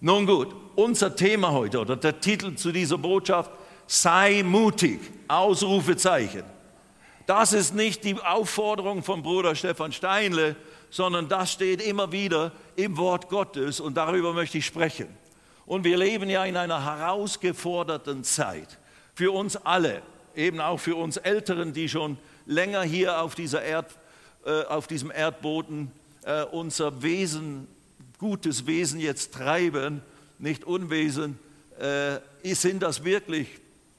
Nun gut, unser Thema heute oder der Titel zu dieser Botschaft, sei mutig, Ausrufezeichen. Das ist nicht die Aufforderung von Bruder Stefan Steinle, sondern das steht immer wieder im Wort Gottes und darüber möchte ich sprechen. Und wir leben ja in einer herausgeforderten Zeit. Für uns alle, eben auch für uns Älteren, die schon länger hier auf, dieser Erd, äh, auf diesem Erdboden äh, unser Wesen gutes Wesen jetzt treiben, nicht Unwesen, äh, sind das wirklich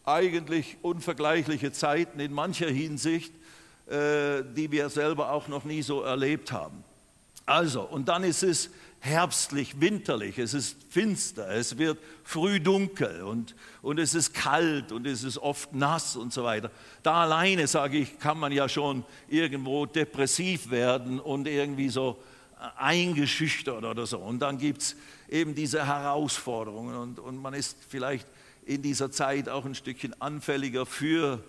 eigentlich unvergleichliche Zeiten in mancher Hinsicht, äh, die wir selber auch noch nie so erlebt haben. Also, und dann ist es herbstlich, winterlich, es ist finster, es wird früh dunkel und, und es ist kalt und es ist oft nass und so weiter. Da alleine, sage ich, kann man ja schon irgendwo depressiv werden und irgendwie so eingeschüchtert oder so. Und dann gibt es eben diese Herausforderungen und, und man ist vielleicht in dieser Zeit auch ein Stückchen anfälliger für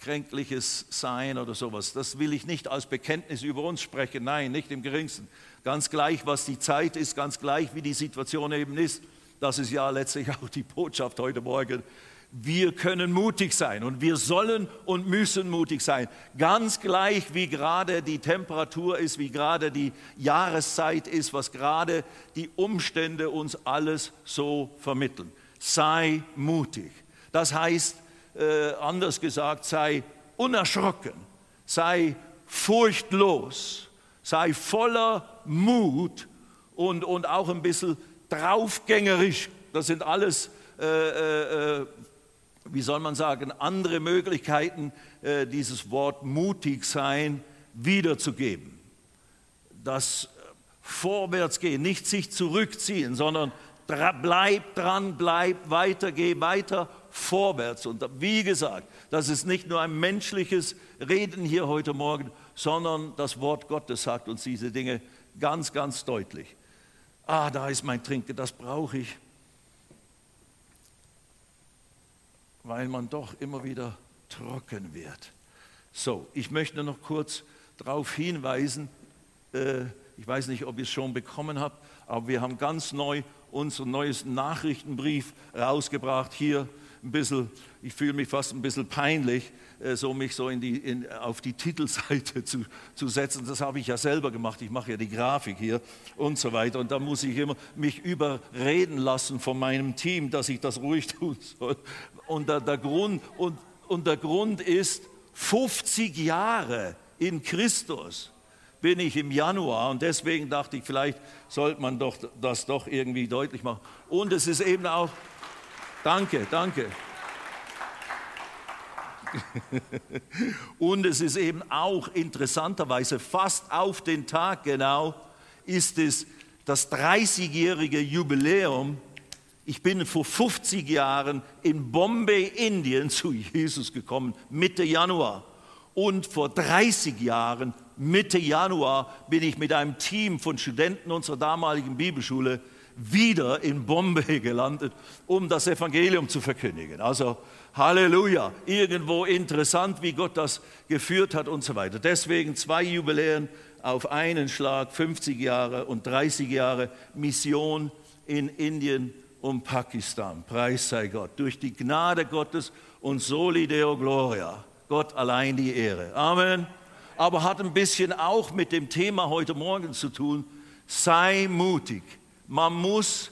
kränkliches Sein oder sowas. Das will ich nicht als Bekenntnis über uns sprechen, nein, nicht im geringsten. Ganz gleich, was die Zeit ist, ganz gleich, wie die Situation eben ist. Das ist ja letztlich auch die Botschaft heute Morgen wir können mutig sein und wir sollen und müssen mutig sein. Ganz gleich, wie gerade die Temperatur ist, wie gerade die Jahreszeit ist, was gerade die Umstände uns alles so vermitteln. Sei mutig. Das heißt, äh, anders gesagt, sei unerschrocken, sei furchtlos, sei voller Mut und, und auch ein bisschen draufgängerisch. Das sind alles äh, äh, äh wie soll man sagen, andere Möglichkeiten, äh, dieses Wort mutig sein wiederzugeben. Das äh, Vorwärtsgehen, nicht sich zurückziehen, sondern bleib dran, bleib weiter, geh weiter vorwärts. Und wie gesagt, das ist nicht nur ein menschliches Reden hier heute Morgen, sondern das Wort Gottes sagt uns diese Dinge ganz, ganz deutlich. Ah, da ist mein Trinken, das brauche ich. Weil man doch immer wieder trocken wird. So, ich möchte noch kurz darauf hinweisen, äh, ich weiß nicht, ob ihr es schon bekommen habt, aber wir haben ganz neu unseren neuesten Nachrichtenbrief rausgebracht. Hier ein bisschen, ich fühle mich fast ein bisschen peinlich, äh, so mich so in die, in, auf die Titelseite zu, zu setzen. Das habe ich ja selber gemacht. Ich mache ja die Grafik hier und so weiter. Und da muss ich immer mich überreden lassen von meinem Team, dass ich das ruhig tun soll. Und der, der Grund, und, und der Grund ist 50 Jahre in Christus bin ich im Januar und deswegen dachte ich, vielleicht sollte man doch das doch irgendwie deutlich machen. Und es ist eben auch, danke, danke. Und es ist eben auch interessanterweise fast auf den Tag genau ist es das 30-jährige Jubiläum. Ich bin vor 50 Jahren in Bombay, Indien zu Jesus gekommen, Mitte Januar. Und vor 30 Jahren, Mitte Januar, bin ich mit einem Team von Studenten unserer damaligen Bibelschule wieder in Bombay gelandet, um das Evangelium zu verkündigen. Also Halleluja, irgendwo interessant, wie Gott das geführt hat und so weiter. Deswegen zwei Jubiläen auf einen Schlag, 50 Jahre und 30 Jahre Mission in Indien und Pakistan. Preis sei Gott. Durch die Gnade Gottes und Soli Deo Gloria. Gott allein die Ehre. Amen. Aber hat ein bisschen auch mit dem Thema heute Morgen zu tun. Sei mutig. Man muss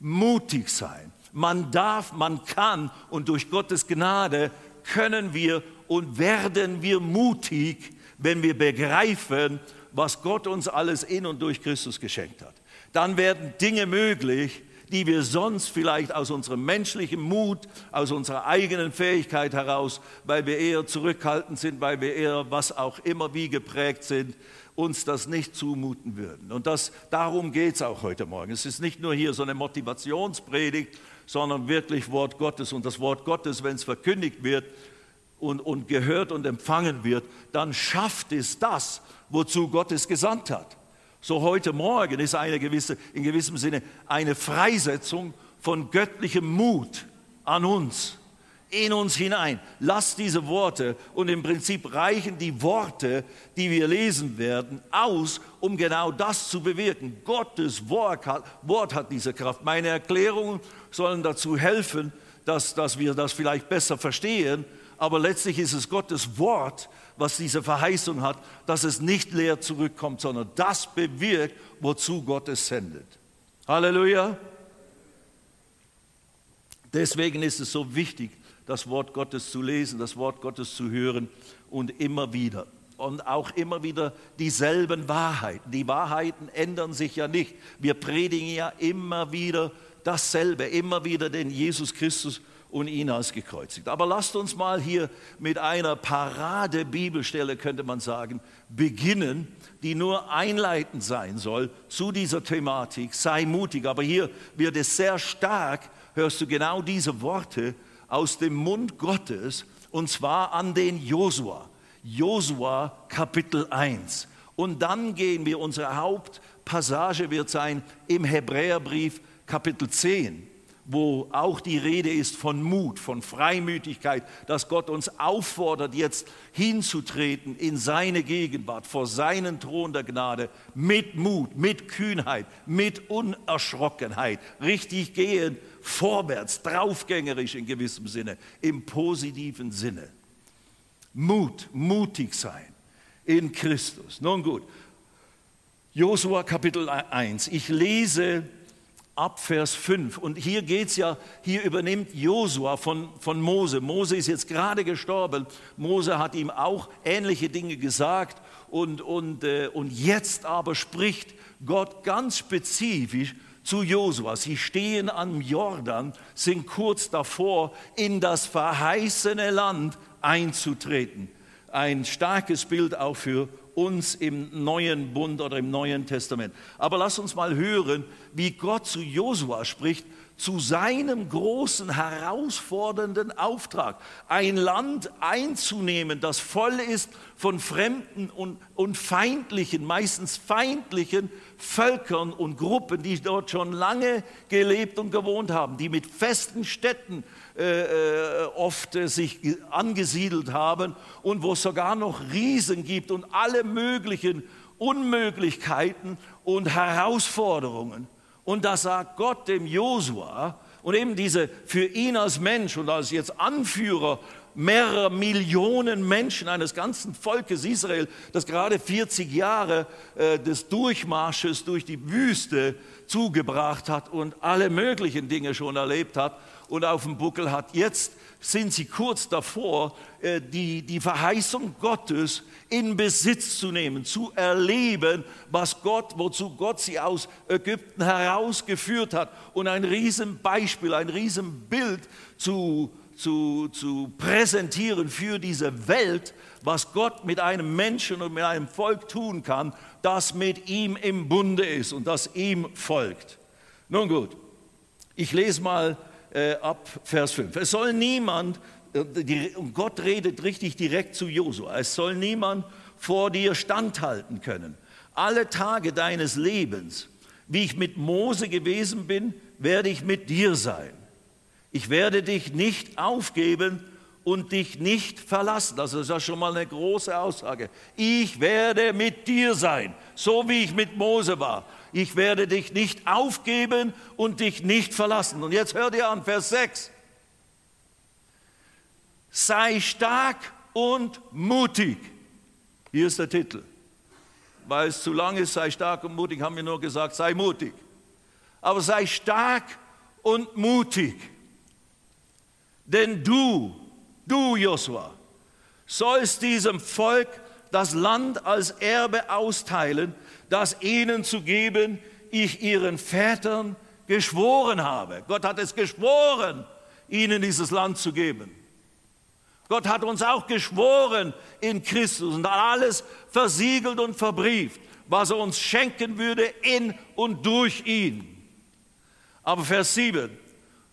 mutig sein. Man darf, man kann und durch Gottes Gnade können wir und werden wir mutig, wenn wir begreifen, was Gott uns alles in und durch Christus geschenkt hat. Dann werden Dinge möglich, die wir sonst vielleicht aus unserem menschlichen Mut, aus unserer eigenen Fähigkeit heraus, weil wir eher zurückhaltend sind, weil wir eher was auch immer wie geprägt sind, uns das nicht zumuten würden. Und das, darum geht es auch heute Morgen. Es ist nicht nur hier so eine Motivationspredigt, sondern wirklich Wort Gottes. Und das Wort Gottes, wenn es verkündigt wird und, und gehört und empfangen wird, dann schafft es das, wozu Gott es gesandt hat. So heute Morgen ist eine gewisse, in gewissem Sinne eine Freisetzung von göttlichem Mut an uns. In uns hinein. Lass diese Worte und im Prinzip reichen die Worte, die wir lesen werden, aus, um genau das zu bewirken. Gottes Wort hat, Wort hat diese Kraft. Meine Erklärungen sollen dazu helfen, dass, dass wir das vielleicht besser verstehen, aber letztlich ist es Gottes Wort, was diese Verheißung hat, dass es nicht leer zurückkommt, sondern das bewirkt, wozu Gott es sendet. Halleluja. Deswegen ist es so wichtig, das Wort Gottes zu lesen, das Wort Gottes zu hören und immer wieder. Und auch immer wieder dieselben Wahrheiten. Die Wahrheiten ändern sich ja nicht. Wir predigen ja immer wieder dasselbe, immer wieder den Jesus Christus und ihn als gekreuzigt. Aber lasst uns mal hier mit einer Parade-Bibelstelle, könnte man sagen, beginnen, die nur einleitend sein soll zu dieser Thematik. Sei mutig. Aber hier wird es sehr stark, hörst du genau diese Worte aus dem Mund Gottes und zwar an den Josua. Josua Kapitel 1. Und dann gehen wir, unsere Hauptpassage wird sein im Hebräerbrief Kapitel 10 wo auch die Rede ist von Mut, von Freimütigkeit, dass Gott uns auffordert, jetzt hinzutreten in seine Gegenwart, vor seinen Thron der Gnade, mit Mut, mit Kühnheit, mit Unerschrockenheit, richtig gehen, vorwärts, draufgängerisch in gewissem Sinne, im positiven Sinne. Mut, mutig sein in Christus. Nun gut, Josua Kapitel 1. Ich lese ab Vers 5. Und hier geht es ja, hier übernimmt Josua von, von Mose. Mose ist jetzt gerade gestorben. Mose hat ihm auch ähnliche Dinge gesagt. Und, und, äh, und jetzt aber spricht Gott ganz spezifisch zu Josua. Sie stehen am Jordan, sind kurz davor, in das verheißene Land einzutreten. Ein starkes Bild auch für uns im neuen Bund oder im neuen Testament. Aber lass uns mal hören, wie Gott zu Josua spricht, zu seinem großen, herausfordernden Auftrag, ein Land einzunehmen, das voll ist von fremden und, und feindlichen, meistens feindlichen Völkern und Gruppen, die dort schon lange gelebt und gewohnt haben, die mit festen Städten äh, äh, oft äh, sich angesiedelt haben und wo es sogar noch Riesen gibt und alle möglichen Unmöglichkeiten und Herausforderungen. Und da sagt Gott dem Josua und eben diese für ihn als Mensch und als jetzt Anführer mehrerer Millionen Menschen eines ganzen Volkes Israel, das gerade 40 Jahre äh, des Durchmarsches durch die Wüste zugebracht hat und alle möglichen Dinge schon erlebt hat und auf dem Buckel hat. Jetzt sind sie kurz davor, äh, die, die Verheißung Gottes in Besitz zu nehmen, zu erleben, was Gott, wozu Gott sie aus Ägypten herausgeführt hat und ein Riesenbeispiel, ein Riesenbild zu, zu, zu präsentieren für diese Welt, was Gott mit einem Menschen und mit einem Volk tun kann, das mit ihm im Bunde ist und das ihm folgt. Nun gut, ich lese mal äh, ab Vers 5. Es soll niemand, äh, und Gott redet richtig direkt zu Josua, es soll niemand vor dir standhalten können. Alle Tage deines Lebens, wie ich mit Mose gewesen bin, werde ich mit dir sein. Ich werde dich nicht aufgeben und dich nicht verlassen. Das ist ja schon mal eine große Aussage. Ich werde mit dir sein, so wie ich mit Mose war ich werde dich nicht aufgeben und dich nicht verlassen. Und jetzt hört ihr an, Vers 6. Sei stark und mutig. Hier ist der Titel. Weil es zu lang ist, sei stark und mutig, haben wir nur gesagt, sei mutig. Aber sei stark und mutig. Denn du, du Josua, sollst diesem Volk das Land als Erbe austeilen, das ihnen zu geben, ich ihren Vätern geschworen habe. Gott hat es geschworen, ihnen dieses Land zu geben. Gott hat uns auch geschworen in Christus und alles versiegelt und verbrieft, was er uns schenken würde in und durch ihn. Aber Vers 7,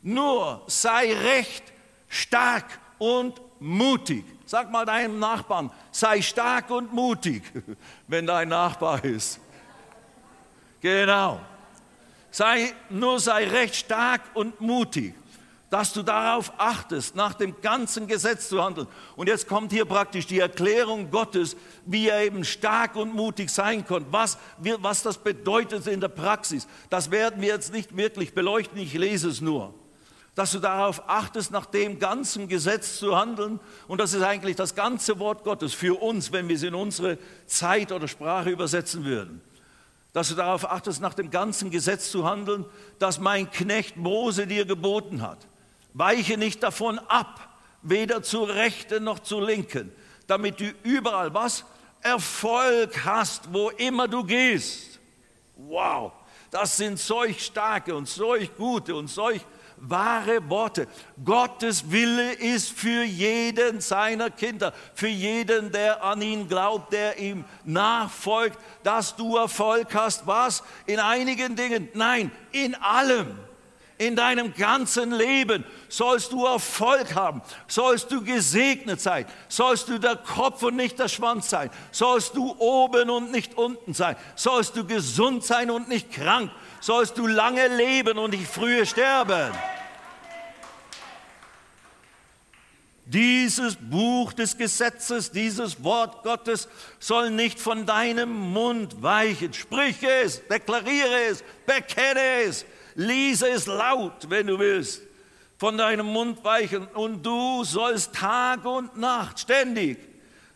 nur sei recht stark und mutig. Sag mal deinem Nachbarn, sei stark und mutig, wenn dein Nachbar ist. Genau. Sei, nur sei recht stark und mutig. dass du darauf achtest, nach dem ganzen Gesetz zu handeln. Und jetzt kommt hier praktisch die Erklärung Gottes, wie er eben stark und mutig sein konnte, was, was das bedeutet in der Praxis. Das werden wir jetzt nicht wirklich beleuchten, ich lese es nur. Dass du darauf achtest, nach dem ganzen Gesetz zu handeln. Und das ist eigentlich das ganze Wort Gottes für uns, wenn wir es in unsere Zeit oder Sprache übersetzen würden dass du darauf achtest, nach dem ganzen Gesetz zu handeln, das mein Knecht Mose dir geboten hat. Weiche nicht davon ab, weder zur rechten noch zur linken, damit du überall was? Erfolg hast, wo immer du gehst. Wow, das sind solch starke und solch gute und solch wahre Worte. Gottes Wille ist für jeden seiner Kinder, für jeden, der an ihn glaubt, der ihm nachfolgt, dass du Erfolg hast. Was? In einigen Dingen? Nein, in allem in deinem ganzen Leben sollst du Erfolg haben, sollst du gesegnet sein, sollst du der Kopf und nicht der Schwanz sein, sollst du oben und nicht unten sein, sollst du gesund sein und nicht krank, sollst du lange leben und nicht frühe sterben. Dieses Buch des Gesetzes, dieses Wort Gottes soll nicht von deinem Mund weichen. Sprich es, deklariere es, bekenne es, Lies es laut, wenn du willst, von deinem Mund weichen. Und du sollst Tag und Nacht ständig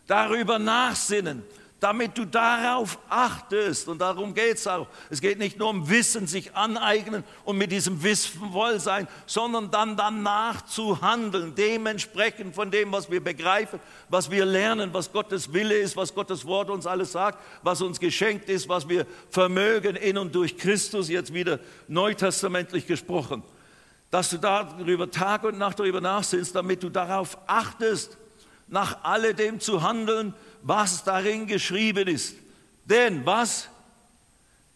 darüber nachsinnen, damit du darauf achtest. Und darum geht es auch. Es geht nicht nur um Wissen, sich aneignen und mit diesem Wissen voll sein, sondern dann danach zu handeln, dementsprechend von dem, was wir begreifen, was wir lernen, was Gottes Wille ist, was Gottes Wort uns alles sagt, was uns geschenkt ist, was wir vermögen in und durch Christus, jetzt wieder neutestamentlich gesprochen. Dass du darüber Tag und Nacht darüber nachsinnst, damit du darauf achtest, nach alledem zu handeln, was darin geschrieben ist. Denn was?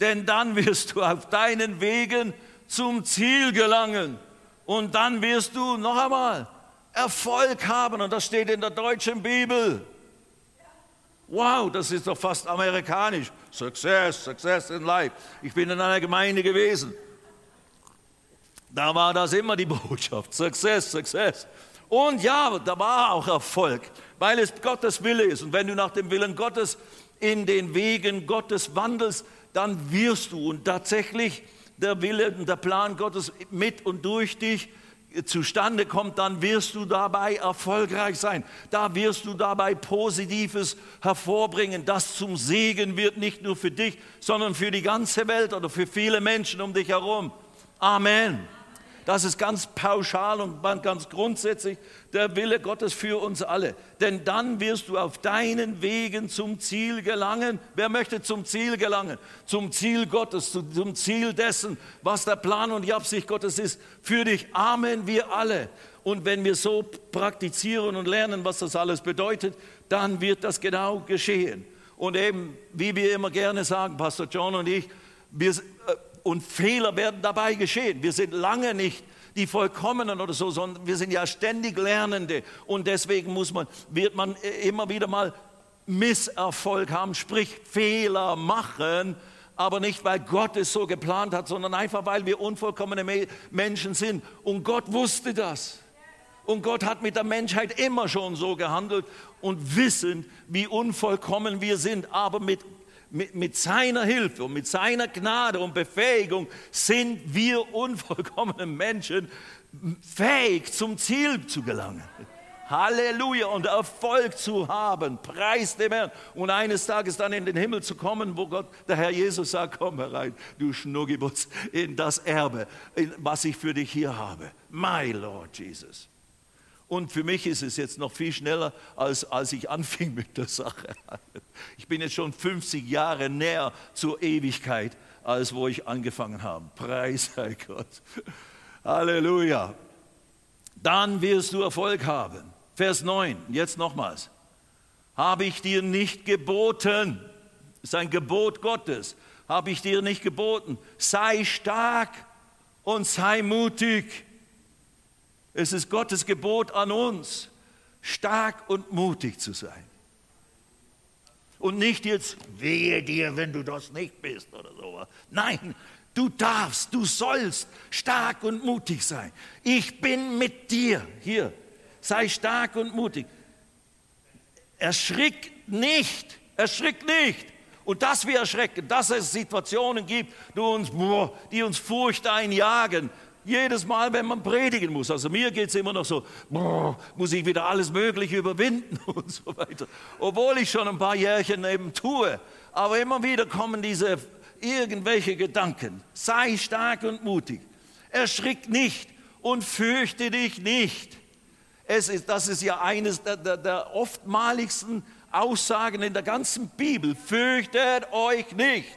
Denn dann wirst du auf deinen Wegen zum Ziel gelangen. Und dann wirst du noch einmal Erfolg haben. Und das steht in der deutschen Bibel. Wow, das ist doch fast amerikanisch. Success, Success in Life. Ich bin in einer Gemeinde gewesen. Da war das immer die Botschaft. Success, Success. Und ja, da war auch Erfolg weil es Gottes Wille ist. Und wenn du nach dem Willen Gottes in den Wegen Gottes wandelst, dann wirst du und tatsächlich der Wille und der Plan Gottes mit und durch dich zustande kommt, dann wirst du dabei erfolgreich sein. Da wirst du dabei Positives hervorbringen, das zum Segen wird, nicht nur für dich, sondern für die ganze Welt oder für viele Menschen um dich herum. Amen. Das ist ganz pauschal und ganz grundsätzlich der Wille Gottes für uns alle. Denn dann wirst du auf deinen Wegen zum Ziel gelangen. Wer möchte zum Ziel gelangen? Zum Ziel Gottes, zum Ziel dessen, was der Plan und die Absicht Gottes ist für dich. Amen, wir alle. Und wenn wir so praktizieren und lernen, was das alles bedeutet, dann wird das genau geschehen. Und eben, wie wir immer gerne sagen, Pastor John und ich, wir, äh, und Fehler werden dabei geschehen. Wir sind lange nicht die Vollkommenen oder so, sondern wir sind ja ständig Lernende. Und deswegen muss man, wird man immer wieder mal Misserfolg haben, sprich Fehler machen, aber nicht, weil Gott es so geplant hat, sondern einfach, weil wir unvollkommene Menschen sind. Und Gott wusste das. Und Gott hat mit der Menschheit immer schon so gehandelt und wissend, wie unvollkommen wir sind, aber mit mit, mit seiner Hilfe und mit seiner Gnade und Befähigung sind wir unvollkommenen Menschen fähig, zum Ziel zu gelangen. Halleluja und Erfolg zu haben. Preis dem Herrn. Und eines Tages dann in den Himmel zu kommen, wo Gott, der Herr Jesus sagt, komm herein, du Schnuggibutz, in das Erbe, was ich für dich hier habe. My Lord Jesus. Und für mich ist es jetzt noch viel schneller, als, als ich anfing mit der Sache. Ich bin jetzt schon 50 Jahre näher zur Ewigkeit, als wo ich angefangen habe. Preis sei Gott. Halleluja. Dann wirst du Erfolg haben. Vers 9, jetzt nochmals. Habe ich dir nicht geboten, das ist ein Gebot Gottes, habe ich dir nicht geboten, sei stark und sei mutig. Es ist Gottes Gebot an uns, stark und mutig zu sein. Und nicht jetzt, wehe dir, wenn du das nicht bist oder so. Nein, Du darfst, du sollst stark und mutig sein. Ich bin mit dir. Hier, sei stark und mutig. Erschrick nicht, erschrick nicht. Und dass wir erschrecken, dass es Situationen gibt, die uns, die uns Furcht einjagen. Jedes Mal, wenn man predigen muss. Also mir geht es immer noch so, muss ich wieder alles Mögliche überwinden und so weiter. Obwohl ich schon ein paar Jährchen eben tue. Aber immer wieder kommen diese irgendwelche Gedanken. Sei stark und mutig. Erschrick nicht und fürchte dich nicht. Es ist, das ist ja eines der, der, der oftmaligsten Aussagen in der ganzen Bibel. Fürchtet euch nicht.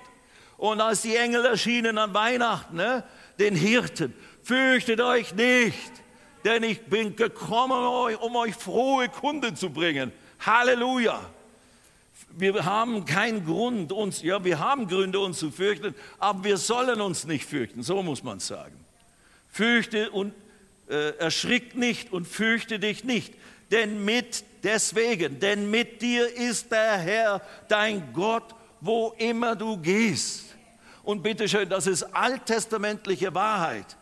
Und als die Engel erschienen an Weihnachten, ne, den Hirten, fürchtet euch nicht, denn ich bin gekommen, um euch frohe Kunde zu bringen. Halleluja. Wir haben keinen Grund, uns, ja, wir haben Gründe, uns zu fürchten, aber wir sollen uns nicht fürchten, so muss man sagen. Fürchte und äh, erschrick nicht und fürchte dich nicht, denn mit deswegen, denn mit dir ist der Herr, dein Gott, wo immer du gehst. Und bitteschön, das ist alttestamentliche Wahrheit.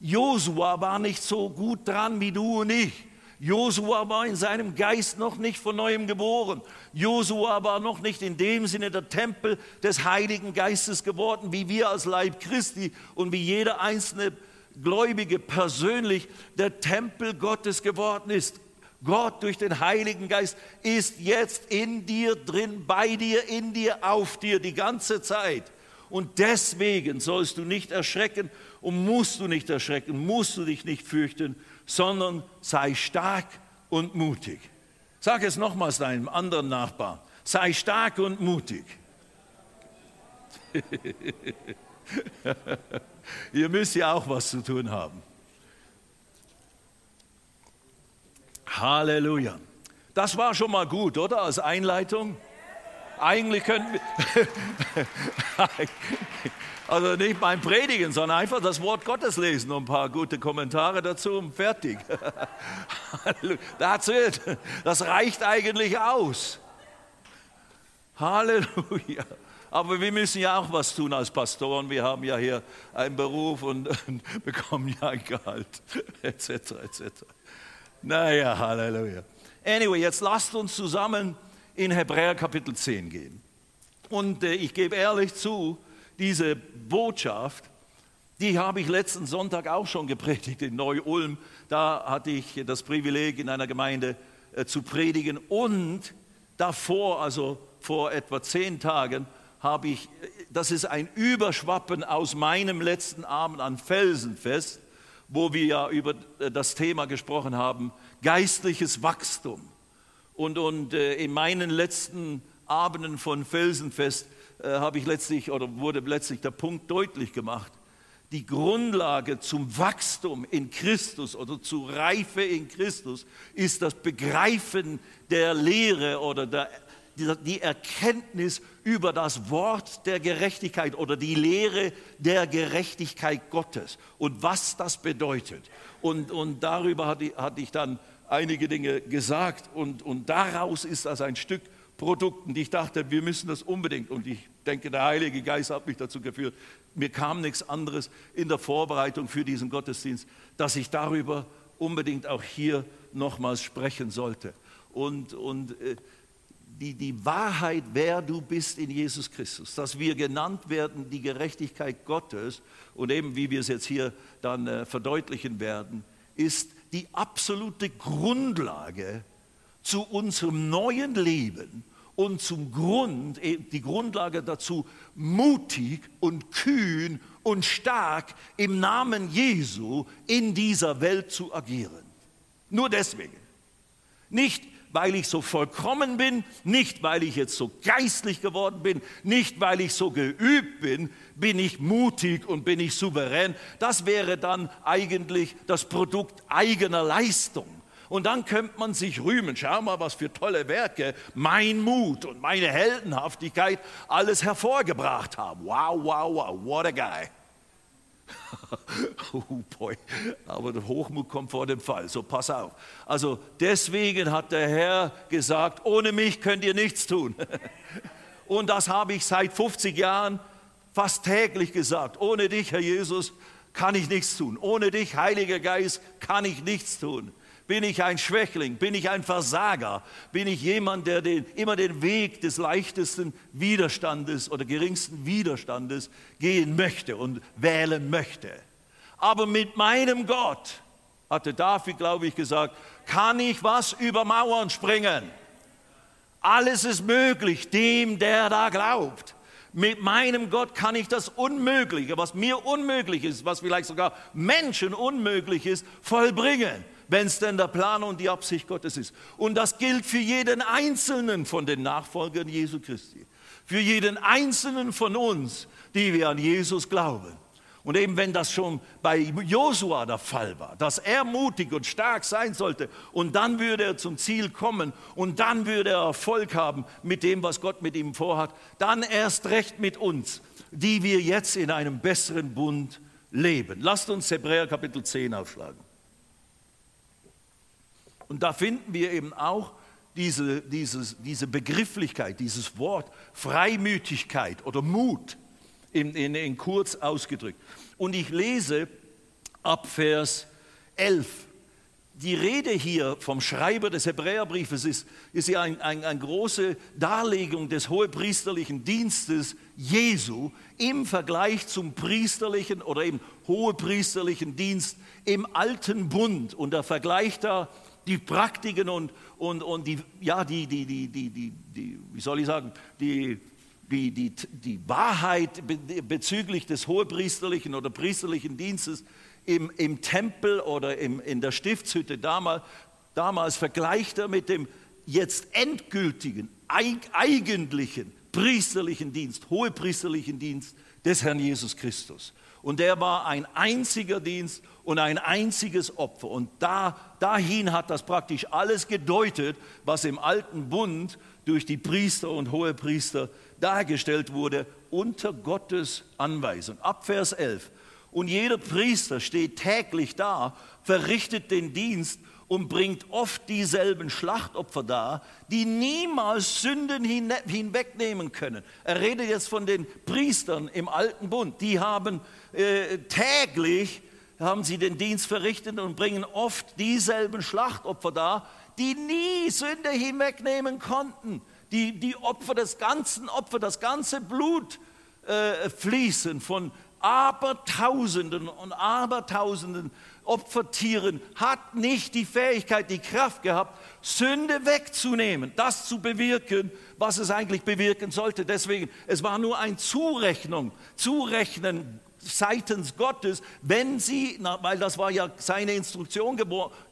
Josua war nicht so gut dran wie du und ich. Josua war in seinem Geist noch nicht von neuem geboren. Josua war noch nicht in dem Sinne der Tempel des Heiligen Geistes geworden, wie wir als Leib Christi und wie jeder einzelne Gläubige persönlich der Tempel Gottes geworden ist. Gott durch den Heiligen Geist ist jetzt in dir drin, bei dir, in dir, auf dir die ganze Zeit. Und deswegen sollst du nicht erschrecken und musst du nicht erschrecken, musst du dich nicht fürchten, sondern sei stark und mutig. Sag es nochmals deinem anderen Nachbarn. Sei stark und mutig. Ihr müsst ja auch was zu tun haben. Halleluja. Das war schon mal gut, oder? Als Einleitung. Eigentlich könnten wir, also nicht beim Predigen, sondern einfach das Wort Gottes lesen und ein paar gute Kommentare dazu und fertig. That's it. Das reicht eigentlich aus. Halleluja. Aber wir müssen ja auch was tun als Pastoren. Wir haben ja hier einen Beruf und, bekommen ja ein Gehalt, etc., etc. Naja, Halleluja. Anyway, jetzt lasst uns zusammen in Hebräer Kapitel 10 gehen. Und äh, ich gebe ehrlich zu, diese Botschaft, die habe ich letzten Sonntag auch schon gepredigt in Neu-Ulm. Da hatte ich das Privileg, in einer Gemeinde äh, zu predigen. Und davor, also vor etwa zehn Tagen, habe ich, äh, das ist ein Überschwappen aus meinem letzten Abend an Felsenfest, wo wir ja über äh, das Thema gesprochen haben, geistliches Wachstum. Und, und in meinen letzten Abenden von Felsenfest äh, habe ich letztlich oder wurde letztlich der Punkt deutlich gemacht. Die Grundlage zum Wachstum in Christus oder zu Reife in Christus ist das Begreifen der Lehre oder der, die Erkenntnis über das Wort der Gerechtigkeit oder die Lehre der Gerechtigkeit Gottes und was das bedeutet. Und, und darüber hatte, hatte ich dann einige Dinge gesagt und, und daraus ist das ein Stück Produkt. Und ich dachte, wir müssen das unbedingt. Und ich denke, der Heilige Geist hat mich dazu geführt. Mir kam nichts anderes in der Vorbereitung für diesen Gottesdienst, dass ich darüber unbedingt auch hier nochmals sprechen sollte. Und, und äh, die, die Wahrheit, wer du bist in Jesus Christus, dass wir genannt werden, die Gerechtigkeit Gottes und eben wie wir es jetzt hier dann äh, verdeutlichen werden, ist die absolute Grundlage zu unserem neuen Leben und zum Grund, eh, die Grundlage dazu, mutig und kühn und stark im Namen Jesu in dieser Welt zu agieren. Nur deswegen. Nicht, weil ich so vollkommen bin, nicht, weil ich jetzt so geistlich geworden bin, nicht, weil ich so geübt bin, bin ich mutig und bin ich souverän. Das wäre dann eigentlich das Produkt eigener Leistung. Und dann könnte man sich rühmen, schau mal, was für tolle Werke mein Mut und meine Heldenhaftigkeit alles hervorgebracht haben. Wow, wow, wow, what a guy. oh boy, aber der Hochmut kommt vor dem Fall, so pass auf. Also deswegen hat der Herr gesagt, ohne mich könnt ihr nichts tun. und das habe ich seit 50 Jahren fast täglich gesagt, ohne dich, Herr Jesus, kann ich nichts tun. Ohne dich, Heiliger Geist, kann ich nichts tun. Bin ich ein Schwächling? Bin ich ein Versager? Bin ich jemand, der den, immer den Weg des leichtesten Widerstandes oder geringsten Widerstandes gehen möchte und wählen möchte? Aber mit meinem Gott, hatte David, glaube ich, gesagt, kann ich was über Mauern springen. Alles ist möglich dem, der da glaubt. Mit meinem Gott kann ich das Unmögliche, was mir unmöglich ist, was vielleicht sogar Menschen unmöglich ist, vollbringen wenn es denn der Plan und die Absicht Gottes ist. Und das gilt für jeden Einzelnen von den Nachfolgern Jesu Christi. Für jeden Einzelnen von uns, die wir an Jesus glauben. Und eben wenn das schon bei Josua der Fall war, dass er mutig und stark sein sollte und dann würde er zum Ziel kommen und dann würde er Erfolg haben mit dem, was Gott mit ihm vorhat, dann erst recht mit uns, die wir jetzt in einem besseren Bund leben. Lasst uns Hebräer Kapitel 10 aufschlagen. Und da finden wir eben auch diese, dieses, diese Begrifflichkeit, dieses Wort Freimütigkeit oder Mut in, in, in kurz ausgedrückt. Und ich lese ab Vers 11. Die Rede hier vom Schreiber des Hebräerbriefes ist, ist ja eine ein, ein große Darlegung des hohepriesterlichen Dienstes Jesu im Vergleich zum priesterlichen oder eben hohepriesterlichen Dienst im alten Bund. Und er vergleicht da die Praktiken und, und, und die, ja, die, die, die, die, die, die, wie soll ich sagen, die, die, die, die Wahrheit bezüglich des hohepriesterlichen oder priesterlichen Dienstes im, im Tempel oder im, in der Stiftshütte damals, damals vergleicht er mit dem jetzt endgültigen, eigentlichen priesterlichen Dienst, hohepriesterlichen Dienst des Herrn Jesus Christus. Und der war ein einziger Dienst und ein einziges Opfer. Und da, dahin hat das praktisch alles gedeutet, was im alten Bund durch die Priester und Hohepriester dargestellt wurde, unter Gottes Anweisung. Ab Vers 11. Und jeder Priester steht täglich da, verrichtet den Dienst und bringt oft dieselben Schlachtopfer dar, die niemals Sünden hinwegnehmen können. Er redet jetzt von den Priestern im alten Bund. Die haben äh, täglich haben sie den Dienst verrichtet und bringen oft dieselben Schlachtopfer dar, die nie Sünde hinwegnehmen konnten. Die, die Opfer des ganzen Opfer, das ganze Blut äh, fließen von Abertausenden und Abertausenden Opfertieren, hat nicht die Fähigkeit, die Kraft gehabt, Sünde wegzunehmen, das zu bewirken, was es eigentlich bewirken sollte. Deswegen, es war nur ein Zurechnung, Zurechnen seitens Gottes, wenn sie, weil das war ja seine Instruktion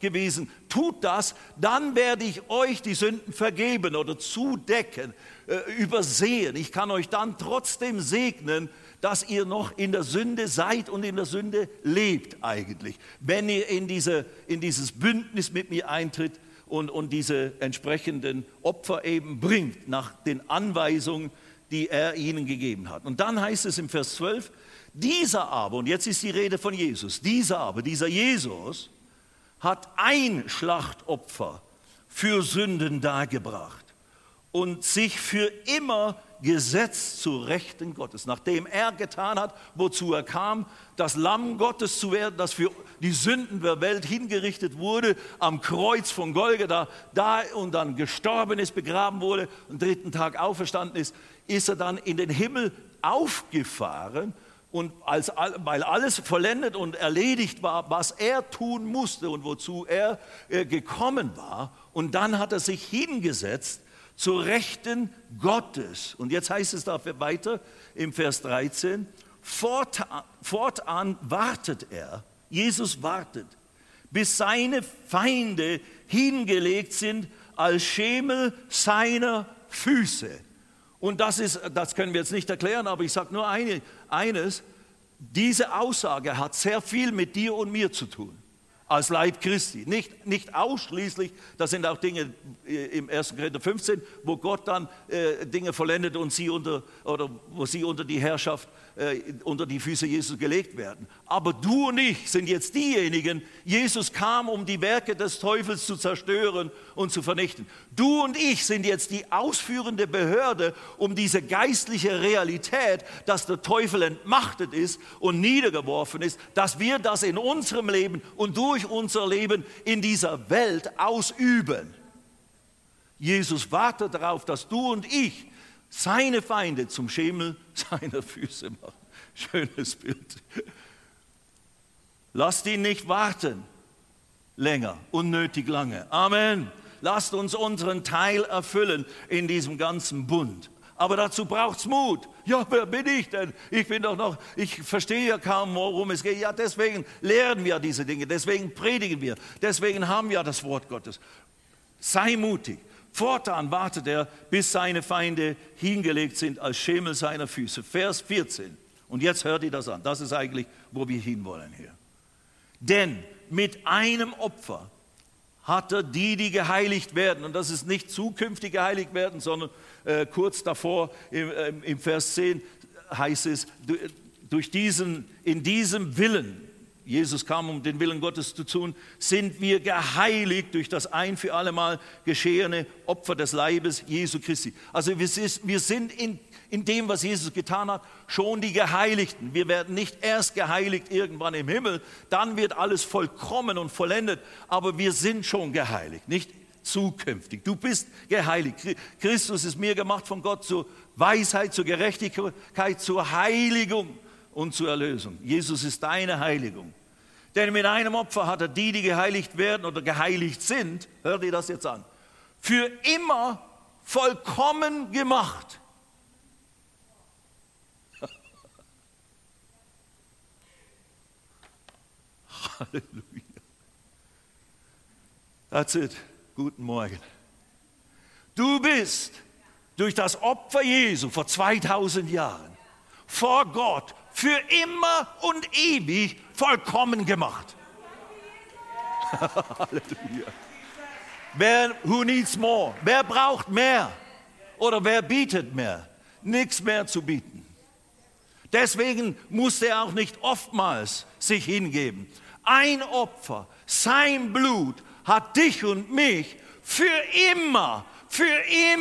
gewesen, tut das, dann werde ich euch die Sünden vergeben oder zudecken, äh, übersehen. Ich kann euch dann trotzdem segnen, dass ihr noch in der Sünde seid und in der Sünde lebt eigentlich, wenn ihr in, diese, in dieses Bündnis mit mir eintritt und, und diese entsprechenden Opfer eben bringt nach den Anweisungen, die er ihnen gegeben hat. Und dann heißt es im Vers 12, dieser aber, und jetzt ist die Rede von Jesus, dieser aber, dieser Jesus hat ein Schlachtopfer für Sünden dargebracht und sich für immer gesetzt zu Rechten Gottes, nachdem er getan hat, wozu er kam, das Lamm Gottes zu werden, das für die Sünden der Welt hingerichtet wurde, am Kreuz von Golgatha, da und dann gestorben ist, begraben wurde und dritten Tag auferstanden ist, ist er dann in den Himmel aufgefahren und als, weil alles vollendet und erledigt war, was er tun musste und wozu er äh, gekommen war. Und dann hat er sich hingesetzt zur Rechten Gottes. Und jetzt heißt es dafür weiter im Vers 13, fortan, fortan wartet er, Jesus wartet, bis seine Feinde hingelegt sind als Schemel seiner Füße. Und das, ist, das können wir jetzt nicht erklären, aber ich sage nur eine, eines, diese Aussage hat sehr viel mit dir und mir zu tun. Als Leib Christi. Nicht, nicht ausschließlich, das sind auch Dinge äh, im 1. Korinther 15, wo Gott dann äh, Dinge vollendet und sie unter, oder wo sie unter die Herrschaft äh, unter die Füße Jesus gelegt werden. Aber du und ich sind jetzt diejenigen, Jesus kam, um die Werke des Teufels zu zerstören und zu vernichten. Du und ich sind jetzt die ausführende Behörde, um diese geistliche Realität, dass der Teufel entmachtet ist und niedergeworfen ist, dass wir das in unserem Leben und durch unser Leben in dieser Welt ausüben. Jesus wartet darauf, dass du und ich seine Feinde zum Schemel seiner Füße machen. Schönes Bild. Lasst ihn nicht warten länger, unnötig lange. Amen. Lasst uns unseren Teil erfüllen in diesem ganzen Bund. Aber dazu braucht es Mut. Ja, wer bin ich denn? Ich bin doch noch, ich verstehe ja kaum, worum es geht. Ja, deswegen lehren wir diese Dinge, deswegen predigen wir, deswegen haben wir das Wort Gottes. Sei mutig. Fortan wartet er, bis seine Feinde hingelegt sind als Schemel seiner Füße. Vers 14. Und jetzt hört ihr das an. Das ist eigentlich, wo wir hinwollen hier. Denn mit einem Opfer hat er die, die geheiligt werden. Und das ist nicht zukünftig geheiligt werden, sondern äh, kurz davor im, äh, im Vers 10 heißt es, durch diesen, in diesem Willen Jesus kam, um den Willen Gottes zu tun, sind wir geheiligt durch das ein für allemal geschehene Opfer des Leibes Jesu Christi. Also wir sind in, in dem, was Jesus getan hat, schon die Geheiligten. Wir werden nicht erst geheiligt irgendwann im Himmel, dann wird alles vollkommen und vollendet, aber wir sind schon geheiligt, nicht zukünftig. Du bist geheiligt. Christus ist mir gemacht von Gott zur Weisheit, zur Gerechtigkeit, zur Heiligung und zur Erlösung. Jesus ist deine Heiligung. Denn mit einem Opfer hat er die, die geheiligt werden oder geheiligt sind, hört ihr das jetzt an, für immer vollkommen gemacht. Halleluja. That's it. Guten Morgen. Du bist durch das Opfer Jesu vor 2000 Jahren vor Gott für immer und ewig vollkommen gemacht. Halleluja. Wer, who needs more? Wer braucht mehr? Oder wer bietet mehr? Nichts mehr zu bieten. Deswegen musste er auch nicht oftmals sich hingeben. Ein Opfer, sein Blut hat dich und mich für immer, für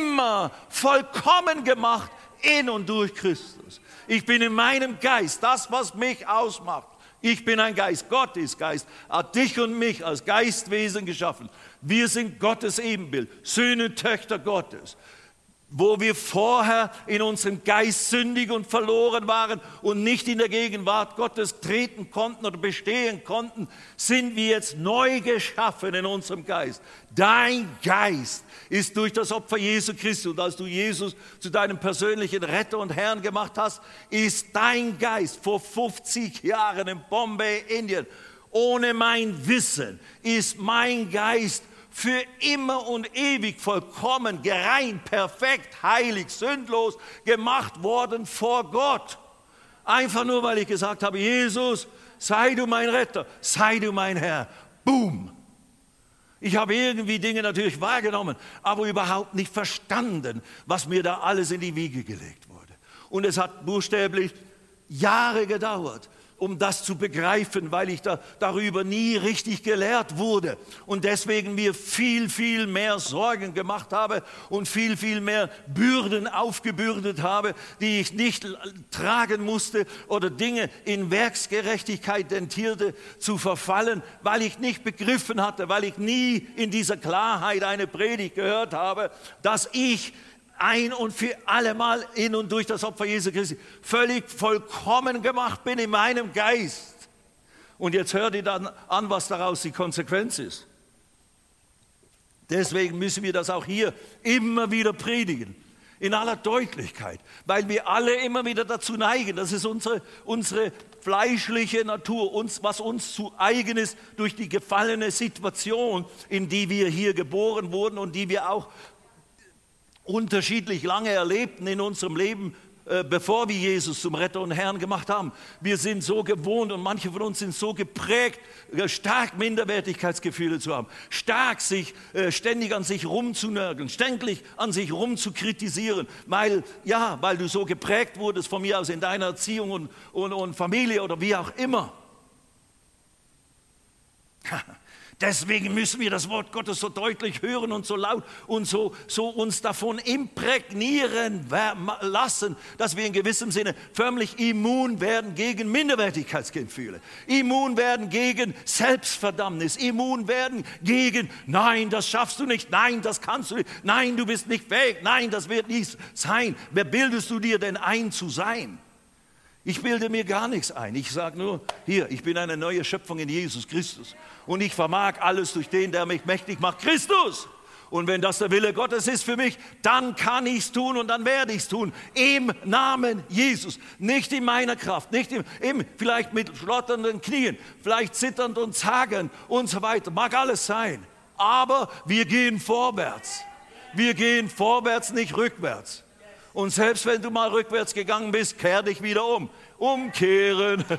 immer vollkommen gemacht in und durch Christus. Ich bin in meinem Geist, das, was mich ausmacht. Ich bin ein Geist, Gott ist Geist, hat dich und mich als Geistwesen geschaffen. Wir sind Gottes Ebenbild, Söhne, Töchter Gottes wo wir vorher in unserem Geist sündig und verloren waren und nicht in der Gegenwart Gottes treten konnten oder bestehen konnten, sind wir jetzt neu geschaffen in unserem Geist. Dein Geist ist durch das Opfer Jesu Christi und als du Jesus zu deinem persönlichen Retter und Herrn gemacht hast, ist dein Geist vor 50 Jahren in Bombay, Indien, ohne mein Wissen, ist mein Geist für immer und ewig vollkommen, gereint, perfekt, heilig, sündlos gemacht worden vor Gott. Einfach nur, weil ich gesagt habe, Jesus, sei du mein Retter, sei du mein Herr. Boom. Ich habe irgendwie Dinge natürlich wahrgenommen, aber überhaupt nicht verstanden, was mir da alles in die Wiege gelegt wurde. Und es hat buchstäblich Jahre gedauert, um das zu begreifen, weil ich da, darüber nie richtig gelehrt wurde und deswegen mir viel, viel mehr Sorgen gemacht habe und viel, viel mehr Bürden aufgebürdet habe, die ich nicht tragen musste oder Dinge in Werksgerechtigkeit dentierte zu verfallen, weil ich nicht begriffen hatte, weil ich nie in dieser Klarheit eine Predigt gehört habe, dass ich ein und für allemal in und durch das Opfer Jesu Christi völlig vollkommen gemacht bin in meinem Geist. Und jetzt hört ihr dann an, was daraus die Konsequenz ist. Deswegen müssen wir das auch hier immer wieder predigen, in aller Deutlichkeit, weil wir alle immer wieder dazu neigen, das ist unsere, unsere fleischliche Natur, uns, was uns zu eigen ist durch die gefallene Situation, in die wir hier geboren wurden und die wir auch unterschiedlich lange erlebten in unserem Leben, äh, bevor wir Jesus zum Retter und Herrn gemacht haben. Wir sind so gewohnt und manche von uns sind so geprägt, äh, stark Minderwertigkeitsgefühle zu haben, stark sich äh, ständig an sich rumzunörgeln, ständig an sich rumzukritisieren, weil, ja, weil du so geprägt wurdest von mir aus in deiner Erziehung und, und, und Familie oder wie auch immer. Deswegen müssen wir das Wort Gottes so deutlich hören und so laut und so, so uns davon imprägnieren lassen, dass wir in gewissem Sinne förmlich immun werden gegen Minderwertigkeitsgefühle, immun werden gegen Selbstverdammnis, immun werden gegen, nein, das schaffst du nicht, nein, das kannst du nicht, nein, du bist nicht fähig, nein, das wird nicht sein. Wer bildest du dir denn ein zu sein? Ich bilde mir gar nichts ein. Ich sage nur, hier, ich bin eine neue Schöpfung in Jesus Christus. Und ich vermag alles durch den, der mich mächtig macht, Christus. Und wenn das der Wille Gottes ist für mich, dann kann ich es tun und dann werde ich es tun. Im Namen Jesus. Nicht in meiner Kraft, nicht im, im, vielleicht mit schlotternden Knien, vielleicht zitternd und zagend und so weiter. Mag alles sein. Aber wir gehen vorwärts. Wir gehen vorwärts, nicht rückwärts. Und selbst wenn du mal rückwärts gegangen bist, kehr dich wieder um. Umkehren.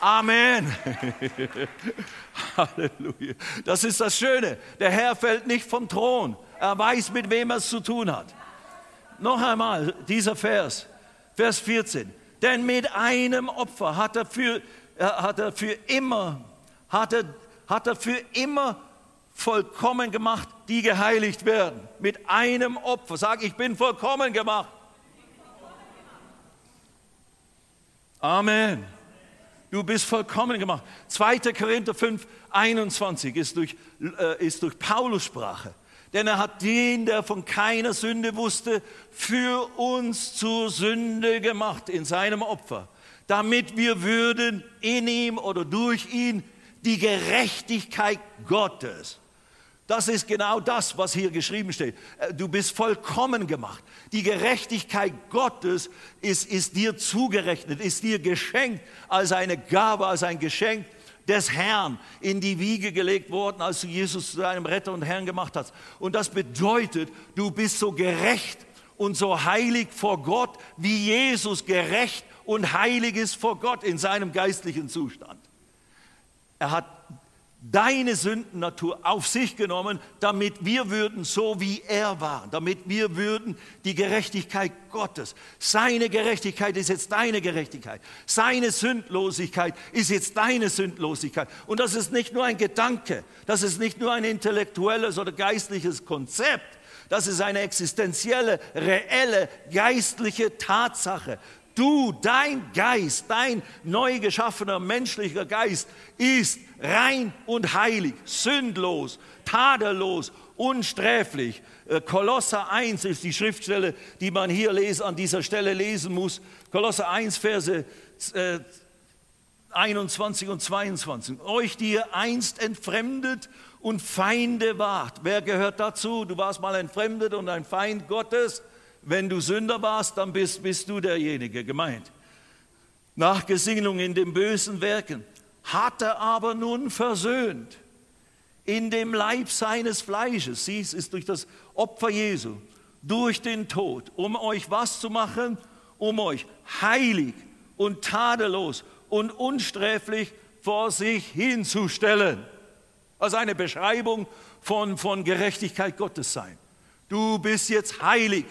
Amen. Halleluja. Das ist das Schöne. Der Herr fällt nicht vom Thron. Er weiß, mit wem er es zu tun hat. Noch einmal dieser Vers, Vers 14. Denn mit einem Opfer hat er für, hat er für immer, hat er, hat er für immer vollkommen gemacht, die geheiligt werden. Mit einem Opfer. Sag, ich bin vollkommen gemacht. Amen. Du bist vollkommen gemacht. 2. Korinther 5, 21 ist durch, äh, ist durch Paulus Sprache. Denn er hat den, der von keiner Sünde wusste, für uns zur Sünde gemacht in seinem Opfer, damit wir würden in ihm oder durch ihn die Gerechtigkeit Gottes das ist genau das, was hier geschrieben steht. Äh, du bist vollkommen gemacht. Die Gerechtigkeit Gottes ist, ist dir zugerechnet, ist dir geschenkt als eine Gabe, als ein Geschenk des Herrn in die Wiege gelegt worden, als du Jesus zu deinem Retter und Herrn gemacht hast. Und das bedeutet, du bist so gerecht und so heilig vor Gott, wie Jesus gerecht und heilig ist vor Gott in seinem geistlichen Zustand. Er hat deine Sündennatur auf sich genommen, damit wir würden so wie er war, damit wir würden die Gerechtigkeit Gottes. Seine Gerechtigkeit ist jetzt deine Gerechtigkeit. Seine Sündlosigkeit ist jetzt deine Sündlosigkeit. Und das ist nicht nur ein Gedanke, das ist nicht nur ein intellektuelles oder geistliches Konzept, das ist eine existenzielle, reelle, geistliche Tatsache. Du, dein Geist, dein neu geschaffener menschlicher Geist ist rein und heilig, sündlos, tadellos, unsträflich. Äh, Kolosser 1 ist die Schriftstelle, die man hier lesen, an dieser Stelle lesen muss. Kolosser 1, Verse 21 äh, und 22. Euch, die ihr einst entfremdet und Feinde wart. Wer gehört dazu? Du warst mal entfremdet und ein Feind Gottes. Wenn du Sünder warst, dann bist, bist du derjenige gemeint. Nach Gesinnung in den bösen Werken hat er aber nun versöhnt in dem Leib seines Fleisches. Sie ist durch das Opfer Jesu, durch den Tod, um euch was zu machen? Um euch heilig und tadellos und unsträflich vor sich hinzustellen. Also eine Beschreibung von, von Gerechtigkeit Gottes sein. Du bist jetzt heilig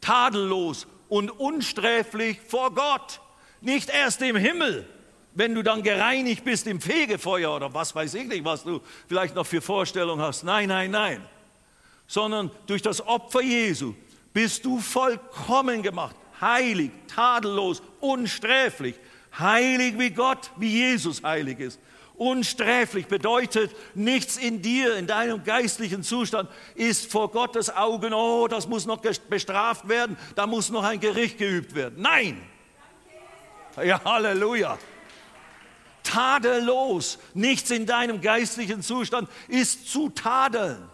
tadellos und unsträflich vor Gott. Nicht erst im Himmel, wenn du dann gereinigt bist im Fegefeuer oder was weiß ich nicht, was du vielleicht noch für Vorstellungen hast. Nein, nein, nein. Sondern durch das Opfer Jesu bist du vollkommen gemacht, heilig, tadellos, unsträflich, heilig wie Gott, wie Jesus heilig ist. Unsträflich bedeutet, nichts in dir, in deinem geistlichen Zustand ist vor Gottes Augen, oh, das muss noch bestraft werden, da muss noch ein Gericht geübt werden. Nein! Ja, Halleluja! Tadellos, nichts in deinem geistlichen Zustand ist zu tadeln.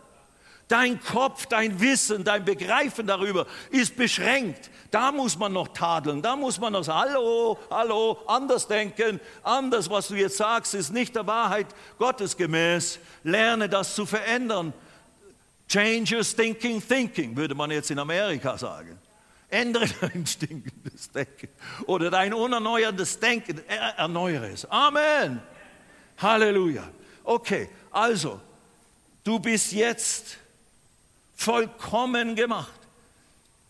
Dein Kopf, dein Wissen, dein Begreifen darüber ist beschränkt. Da muss man noch tadeln, da muss man noch sagen, hallo, hallo, anders denken, anders, was du jetzt sagst, ist nicht der Wahrheit Gottes gemäß. Lerne das zu verändern. Change your thinking thinking, würde man jetzt in Amerika sagen. Ändere dein stinkendes Denken oder dein unerneuerndes Denken, erneuere es. Amen. Halleluja. Okay, also, du bist jetzt vollkommen gemacht.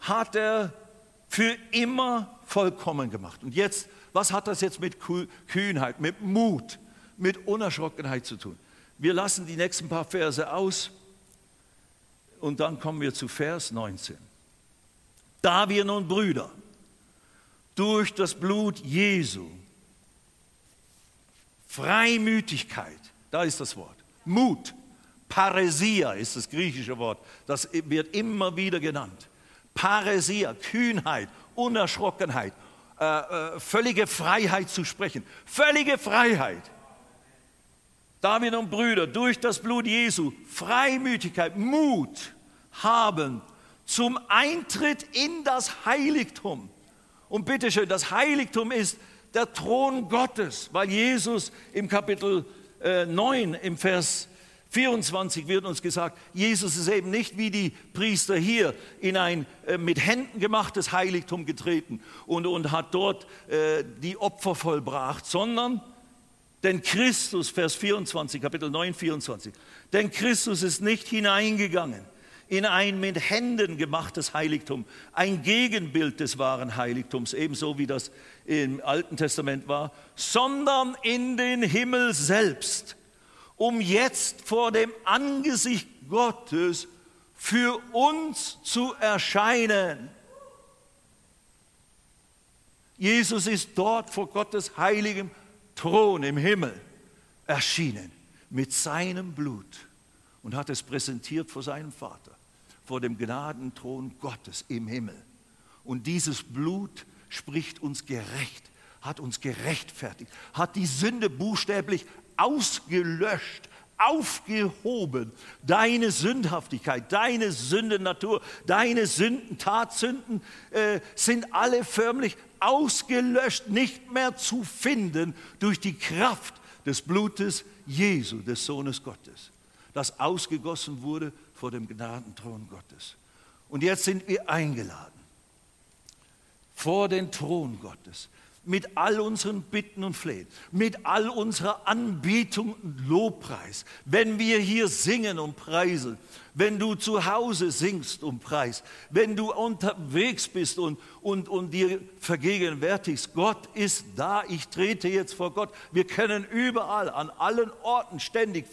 Hat er für immer vollkommen gemacht. Und jetzt, was hat das jetzt mit Kühnheit, mit Mut, mit Unerschrockenheit zu tun? Wir lassen die nächsten paar Verse aus und dann kommen wir zu Vers 19. Da wir nun Brüder durch das Blut Jesu Freimütigkeit, da ist das Wort, Mut, Paresia ist das griechische Wort, das wird immer wieder genannt. Paresia, Kühnheit, Unerschrockenheit, äh, äh, völlige Freiheit zu sprechen, völlige Freiheit. David und Brüder, durch das Blut Jesu, Freimütigkeit, Mut haben zum Eintritt in das Heiligtum. Und bitteschön, das Heiligtum ist der Thron Gottes, weil Jesus im Kapitel äh, 9 im Vers 24 wird uns gesagt, Jesus ist eben nicht wie die Priester hier in ein äh, mit Händen gemachtes Heiligtum getreten und, und hat dort äh, die Opfer vollbracht, sondern denn Christus, Vers 24, Kapitel 9, 24, denn Christus ist nicht hineingegangen in ein mit Händen gemachtes Heiligtum, ein Gegenbild des wahren Heiligtums, ebenso wie das im Alten Testament war, sondern in den Himmel selbst, um jetzt vor dem Angesicht Gottes für uns zu erscheinen. Jesus ist dort vor Gottes heiligem Thron im Himmel erschienen mit seinem Blut und hat es präsentiert vor seinem Vater, vor dem Gnadenthron Gottes im Himmel. Und dieses Blut spricht uns gerecht, hat uns gerechtfertigt, hat die Sünde buchstäblich ausgelöscht, aufgehoben. Deine Sündhaftigkeit, deine Sündennatur, deine Sünden, Tatsünden äh, sind alle förmlich ausgelöscht, nicht mehr zu finden durch die Kraft des Blutes Jesu, des Sohnes Gottes, das ausgegossen wurde vor dem Gnadenthron Gottes. Und jetzt sind wir eingeladen vor den Thron Gottes mit all unseren Bitten und Flehen, mit all unserer Anbetung und Lobpreis, wenn wir hier singen und preisen, wenn du zu Hause singst und preist, wenn du unterwegs bist und, und, und dir vergegenwärtigst, Gott ist da, ich trete jetzt vor Gott. Wir können überall, an allen Orten, ständig,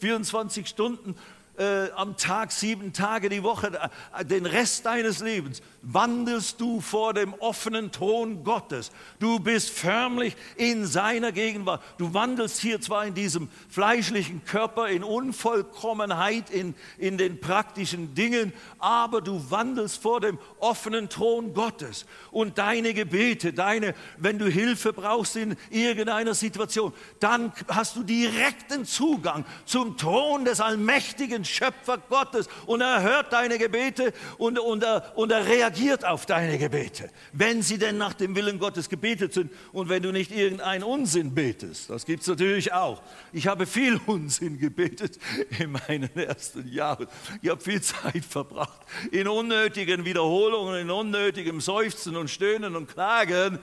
24 Stunden äh, am Tag, sieben Tage die Woche, äh, den Rest deines Lebens, wandelst du vor dem offenen Thron Gottes. Du bist förmlich in seiner Gegenwart. Du wandelst hier zwar in diesem fleischlichen Körper, in Unvollkommenheit, in, in den praktischen Dingen, aber du wandelst vor dem offenen Thron Gottes. Und deine Gebete, deine, wenn du Hilfe brauchst in irgendeiner Situation, dann hast du direkten Zugang zum Thron des allmächtigen Schöpfer Gottes und er hört deine Gebete und, und, und er reagiert auf deine Gebete, wenn sie denn nach dem Willen Gottes gebetet sind und wenn du nicht irgendeinen Unsinn betest. Das gibt es natürlich auch. Ich habe viel Unsinn gebetet in meinen ersten Jahren. Ich habe viel Zeit verbracht in unnötigen Wiederholungen, in unnötigem Seufzen und Stöhnen und Klagen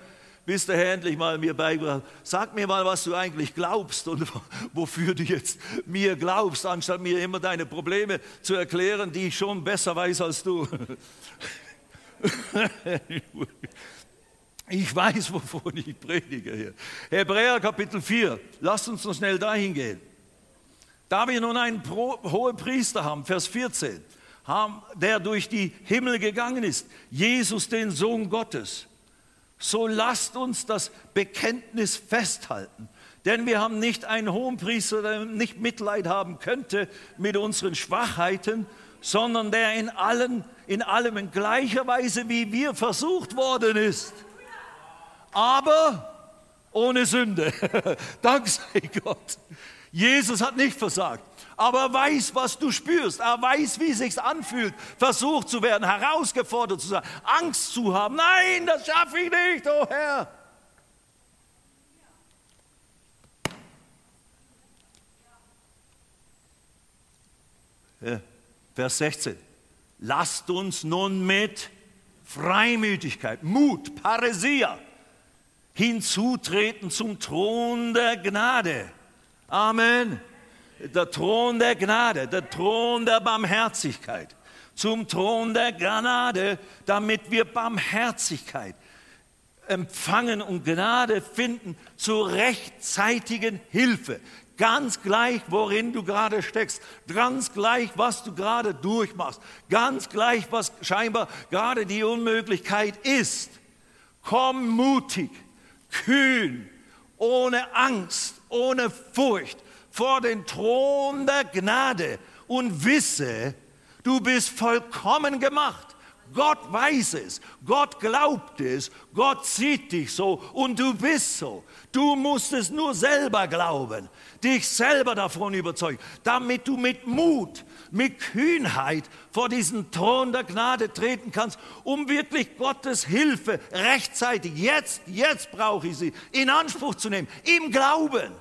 bis der Herr endlich mal mir beigebracht Sag mir mal, was du eigentlich glaubst und wofür du jetzt mir glaubst, anstatt mir immer deine Probleme zu erklären, die ich schon besser weiß als du. Ich weiß, wovon ich predige hier. Hebräer Kapitel 4. Lasst uns noch schnell dahin gehen. Da wir nun einen hohen Priester haben, Vers 14, haben, der durch die Himmel gegangen ist, Jesus, den Sohn Gottes, so lasst uns das Bekenntnis festhalten. Denn wir haben nicht einen Hohenpriester, der nicht Mitleid haben könnte mit unseren Schwachheiten, sondern der in, allen, in allem in gleicher Weise wie wir versucht worden ist. Aber ohne Sünde. Dank sei Gott. Jesus hat nicht versagt aber er weiß, was du spürst. Er weiß, wie es sich anfühlt, versucht zu werden, herausgefordert zu sein, Angst zu haben. Nein, das schaffe ich nicht, oh Herr. Vers 16. Lasst uns nun mit Freimütigkeit, Mut, Paresia, hinzutreten zum Thron der Gnade. Amen. Der Thron der Gnade, der Thron der Barmherzigkeit, zum Thron der Gnade, damit wir Barmherzigkeit empfangen und Gnade finden zur rechtzeitigen Hilfe. Ganz gleich, worin du gerade steckst, ganz gleich, was du gerade durchmachst, ganz gleich, was scheinbar gerade die Unmöglichkeit ist. Komm mutig, kühn, ohne Angst, ohne Furcht vor den Thron der Gnade und wisse, du bist vollkommen gemacht. Gott weiß es, Gott glaubt es, Gott sieht dich so und du bist so. Du musst es nur selber glauben dich selber davon überzeugen, damit du mit Mut, mit Kühnheit vor diesen Thron der Gnade treten kannst, um wirklich Gottes Hilfe rechtzeitig, jetzt, jetzt brauche ich sie, in Anspruch zu nehmen, im Glauben.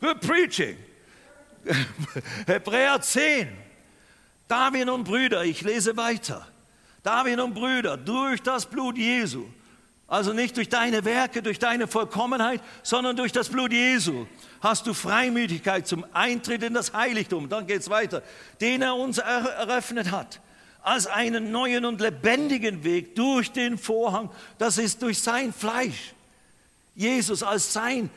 Good preaching. Hebräer 10. David und Brüder, ich lese weiter. David und Brüder, durch das Blut Jesu also nicht durch deine Werke, durch deine Vollkommenheit, sondern durch das Blut Jesu hast du Freimütigkeit zum Eintritt in das Heiligtum. Dann geht es weiter. Den er uns eröffnet hat. Als einen neuen und lebendigen Weg durch den Vorhang. Das ist durch sein Fleisch. Jesus als sein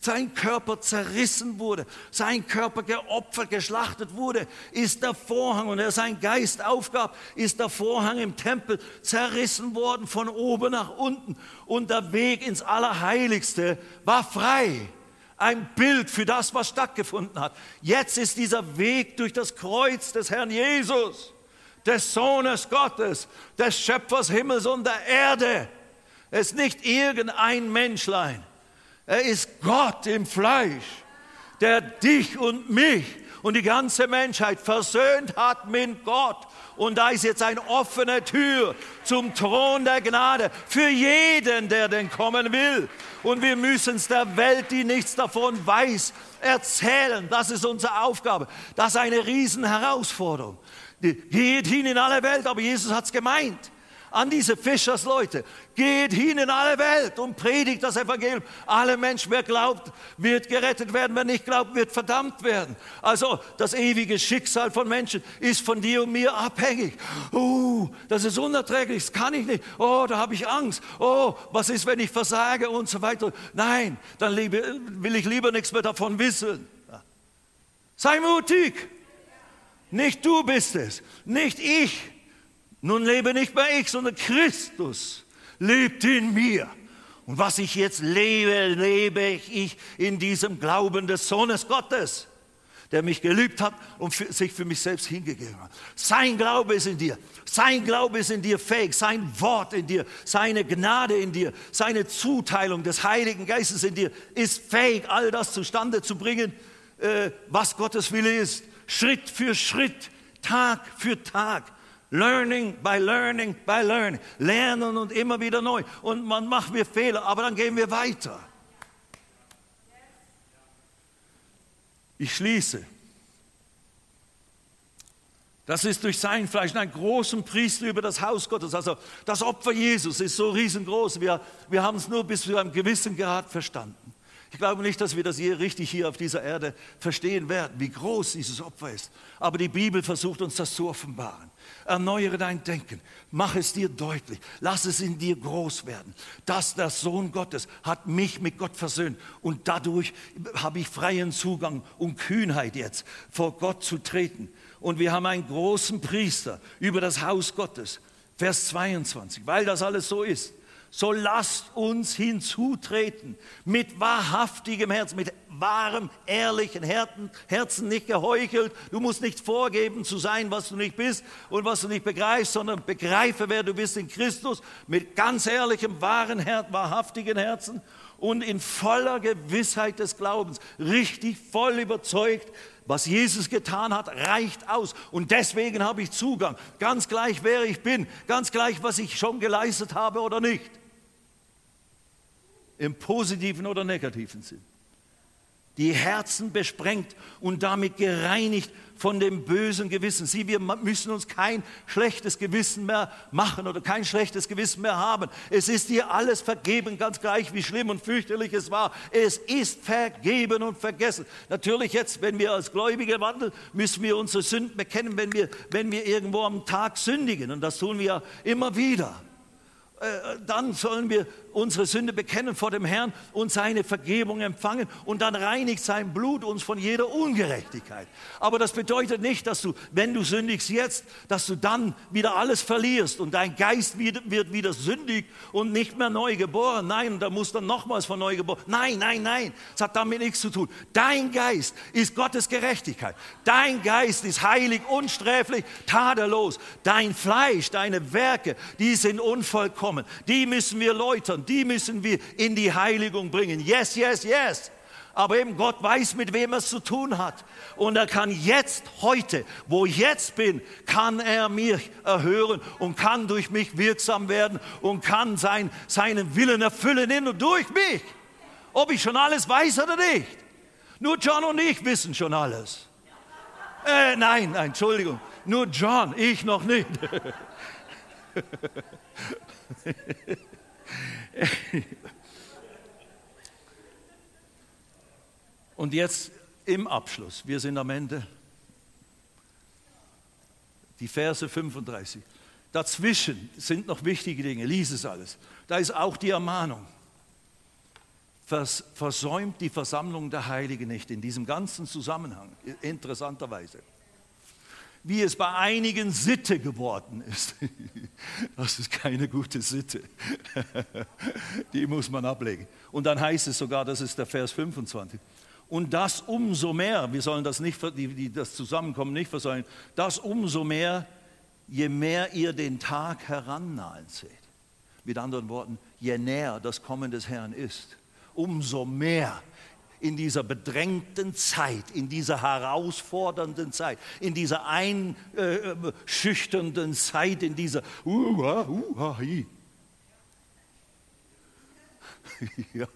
sein Körper zerrissen wurde, sein Körper geopfert, geschlachtet wurde, ist der Vorhang und er sein Geist aufgab, ist der Vorhang im Tempel zerrissen worden von oben nach unten und der Weg ins Allerheiligste war frei. Ein Bild für das, was stattgefunden hat. Jetzt ist dieser Weg durch das Kreuz des Herrn Jesus, des Sohnes Gottes, des Schöpfers Himmels und der Erde. Es ist nicht irgendein Menschlein er ist Gott im Fleisch, der dich und mich und die ganze Menschheit versöhnt hat mit Gott. Und da ist jetzt eine offene Tür zum Thron der Gnade für jeden, der denn kommen will. Und wir müssen es der Welt, die nichts davon weiß, erzählen. Das ist unsere Aufgabe. Das ist eine Riesenherausforderung. Geht hin in alle Welt, aber Jesus hat es gemeint an diese Fischersleute. Geht hin in alle Welt und predigt das Evangelium. Alle Menschen, wer glaubt, wird gerettet werden. Wer nicht glaubt, wird verdammt werden. Also das ewige Schicksal von Menschen ist von dir und mir abhängig. Oh, das ist unerträglich, das kann ich nicht. Oh, da habe ich Angst. Oh, was ist, wenn ich versage und so weiter. Nein, dann will ich lieber nichts mehr davon wissen. Sei mutig. Nicht du bist es, nicht ich. Nun lebe nicht mehr ich, sondern Christus lebt in mir. Und was ich jetzt lebe, lebe ich in diesem Glauben des Sohnes Gottes, der mich geliebt hat und für, sich für mich selbst hingegeben hat. Sein Glaube ist in dir. Sein Glaube ist in dir fähig. Sein Wort in dir. Seine Gnade in dir. Seine Zuteilung des Heiligen Geistes in dir ist fähig, all das zustande zu bringen, äh, was Gottes Wille ist. Schritt für Schritt, Tag für Tag. Learning by learning by learning. Lernen und immer wieder neu. Und man macht wir Fehler, aber dann gehen wir weiter. Ich schließe. Das ist durch sein Fleisch, einen großen Priester über das Haus Gottes. Also das Opfer Jesus ist so riesengroß. Wir, wir haben es nur bis zu einem gewissen Grad verstanden. Ich glaube nicht, dass wir das hier richtig hier auf dieser Erde verstehen werden, wie groß dieses Opfer ist. Aber die Bibel versucht uns das zu offenbaren. Erneuere dein Denken. Mach es dir deutlich. Lass es in dir groß werden. Dass der Sohn Gottes hat mich mit Gott versöhnt. Und dadurch habe ich freien Zugang und Kühnheit jetzt, vor Gott zu treten. Und wir haben einen großen Priester über das Haus Gottes. Vers 22. Weil das alles so ist so lasst uns hinzutreten mit wahrhaftigem Herzen, mit wahrem, ehrlichen Herzen, nicht geheuchelt. Du musst nicht vorgeben zu sein, was du nicht bist und was du nicht begreifst, sondern begreife, wer du bist in Christus, mit ganz ehrlichem, wahren, wahrhaftigen Herzen und in voller Gewissheit des Glaubens, richtig voll überzeugt, was Jesus getan hat, reicht aus. Und deswegen habe ich Zugang. Ganz gleich, wer ich bin. Ganz gleich, was ich schon geleistet habe oder nicht. Im positiven oder negativen Sinn. Die Herzen besprengt und damit gereinigt von dem bösen Gewissen. Sieh, wir müssen uns kein schlechtes Gewissen mehr machen oder kein schlechtes Gewissen mehr haben. Es ist dir alles vergeben, ganz gleich, wie schlimm und fürchterlich es war. Es ist vergeben und vergessen. Natürlich jetzt, wenn wir als Gläubige wandeln, müssen wir unsere Sünden bekennen, wenn wir, wenn wir irgendwo am Tag sündigen. Und das tun wir immer wieder. Äh, dann sollen wir unsere Sünde bekennen vor dem Herrn und seine Vergebung empfangen und dann reinigt sein Blut uns von jeder Ungerechtigkeit. Aber das bedeutet nicht, dass du, wenn du sündigst jetzt, dass du dann wieder alles verlierst und dein Geist wird, wieder sündig und nicht mehr neu geboren. Nein, da muss dann nochmals von neu geboren. Nein, nein, nein, das hat damit nichts zu tun. Dein Geist ist Gottes Gerechtigkeit. Dein Geist ist heilig, unsträflich, tadellos. Dein Fleisch, deine Werke, die sind unvollkommen. Die müssen wir läutern die müssen wir in die Heiligung bringen. Yes, yes, yes. Aber eben Gott weiß, mit wem er es zu tun hat. Und er kann jetzt, heute, wo ich jetzt bin, kann er mich erhören und kann durch mich wirksam werden und kann sein, seinen Willen erfüllen in und durch mich. Ob ich schon alles weiß oder nicht. Nur John und ich wissen schon alles. Äh, nein, nein, Entschuldigung. Nur John, ich noch nicht. Und jetzt im Abschluss, wir sind am Ende, die Verse 35. Dazwischen sind noch wichtige Dinge, lies es alles. Da ist auch die Ermahnung. Vers, versäumt die Versammlung der Heiligen nicht in diesem ganzen Zusammenhang, interessanterweise wie es bei einigen Sitte geworden ist. Das ist keine gute Sitte. Die muss man ablegen. Und dann heißt es sogar, das ist der Vers 25. Und das umso mehr, wir sollen das, nicht, das Zusammenkommen nicht versäumen, das umso mehr, je mehr ihr den Tag herannahen seht. Mit anderen Worten, je näher das Kommen des Herrn ist, umso mehr in dieser bedrängten Zeit, in dieser herausfordernden Zeit, in dieser einschüchternden Zeit, in dieser uh, uh, uh, ja,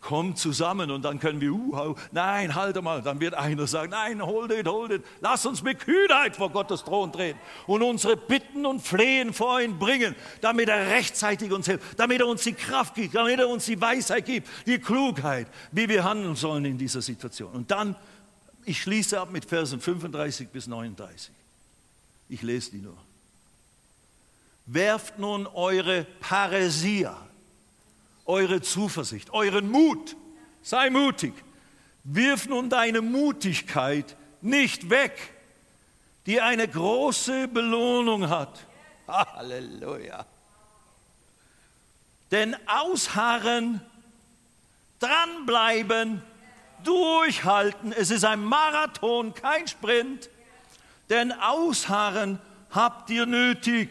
kommt zusammen und dann können wir, uh, nein, halte mal, dann wird einer sagen, nein, hold it, hold it, lass uns mit Kühnheit vor Gottes Thron treten und unsere Bitten und Flehen vor ihn bringen, damit er rechtzeitig uns hilft, damit er uns die Kraft gibt, damit er uns die Weisheit gibt, die Klugheit, wie wir handeln sollen in dieser Situation. Und dann, ich schließe ab mit Versen 35 bis 39. Ich lese die nur. Werft nun eure Paresia, eure Zuversicht, euren Mut. Sei mutig. Wirf nun deine Mutigkeit nicht weg, die eine große Belohnung hat. Halleluja. Denn ausharren, dranbleiben, durchhalten, es ist ein Marathon, kein Sprint. Denn ausharren habt ihr nötig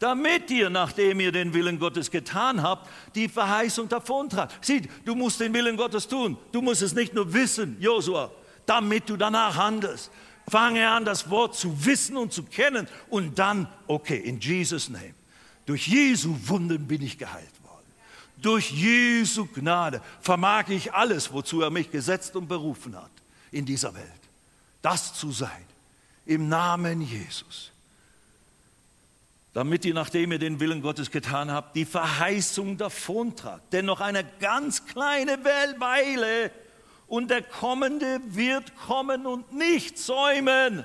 damit ihr, nachdem ihr den Willen Gottes getan habt, die Verheißung davontragt. Sieh, du musst den Willen Gottes tun. Du musst es nicht nur wissen, Josua, damit du danach handelst. Fange an, das Wort zu wissen und zu kennen und dann, okay, in Jesus' Name. Durch Jesu Wunden bin ich geheilt worden. Durch Jesu Gnade vermag ich alles, wozu er mich gesetzt und berufen hat in dieser Welt. Das zu sein. Im Namen Jesus damit ihr, nachdem ihr den Willen Gottes getan habt, die Verheißung davontragt. Denn noch eine ganz kleine Weile und der Kommende wird kommen und nicht säumen.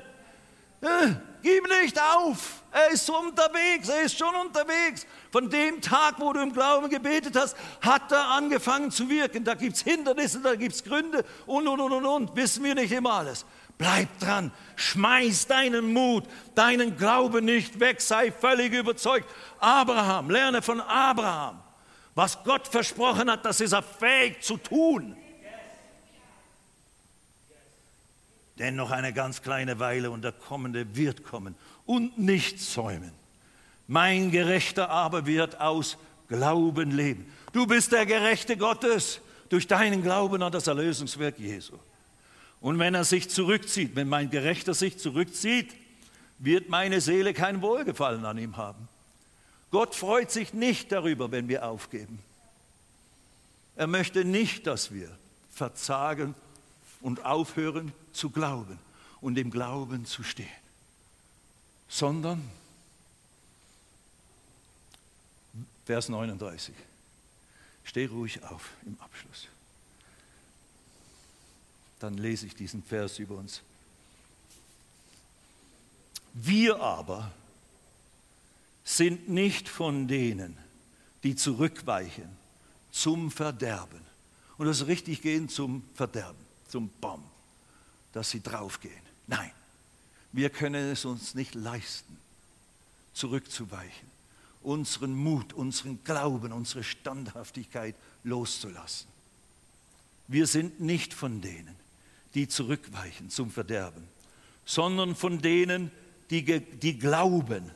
Äh, gib nicht auf. Er ist unterwegs, er ist schon unterwegs. Von dem Tag, wo du im Glauben gebetet hast, hat er angefangen zu wirken. Da gibt es Hindernisse, da gibt es Gründe und, und, und, und, und. Wissen wir nicht immer alles. Bleib dran, schmeiß deinen Mut, deinen Glauben nicht weg, sei völlig überzeugt. Abraham, lerne von Abraham. Was Gott versprochen hat, das ist er fähig zu tun. Denn noch eine ganz kleine Weile und der Kommende wird kommen und nicht säumen. Mein Gerechter aber wird aus Glauben leben. Du bist der Gerechte Gottes durch deinen Glauben an das Erlösungswerk Jesu. Und wenn er sich zurückzieht, wenn mein Gerechter sich zurückzieht, wird meine Seele kein Wohlgefallen an ihm haben. Gott freut sich nicht darüber, wenn wir aufgeben. Er möchte nicht, dass wir verzagen und aufhören zu glauben und im Glauben zu stehen, sondern, Vers 39, steh ruhig auf im Abschluss. Dann lese ich diesen Vers über uns. Wir aber sind nicht von denen, die zurückweichen zum Verderben. Und das richtig gehen zum Verderben, zum Baum, dass sie draufgehen. Nein, wir können es uns nicht leisten, zurückzuweichen, unseren Mut, unseren Glauben, unsere Standhaftigkeit loszulassen. Wir sind nicht von denen, die zurückweichen zum Verderben, sondern von denen, die, die glauben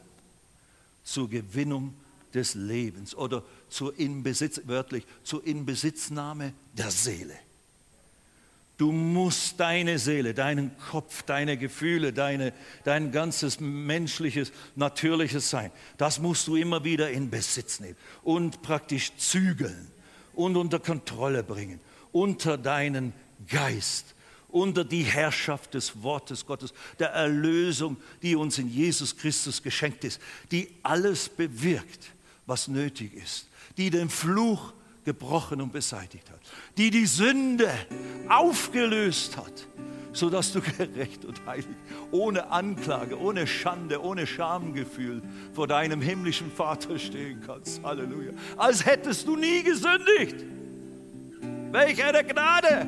zur Gewinnung des Lebens oder zur Inbesitz, wörtlich zur Inbesitznahme der Seele. Du musst deine Seele, deinen Kopf, deine Gefühle, deine, dein ganzes menschliches, natürliches Sein, das musst du immer wieder in Besitz nehmen und praktisch zügeln und unter Kontrolle bringen, unter deinen Geist, unter die Herrschaft des Wortes Gottes, der Erlösung, die uns in Jesus Christus geschenkt ist, die alles bewirkt, was nötig ist, die den Fluch gebrochen und beseitigt hat, die die Sünde aufgelöst hat, sodass du gerecht und heilig, ohne Anklage, ohne Schande, ohne Schamgefühl vor deinem himmlischen Vater stehen kannst. Halleluja. Als hättest du nie gesündigt. Welch eine Gnade!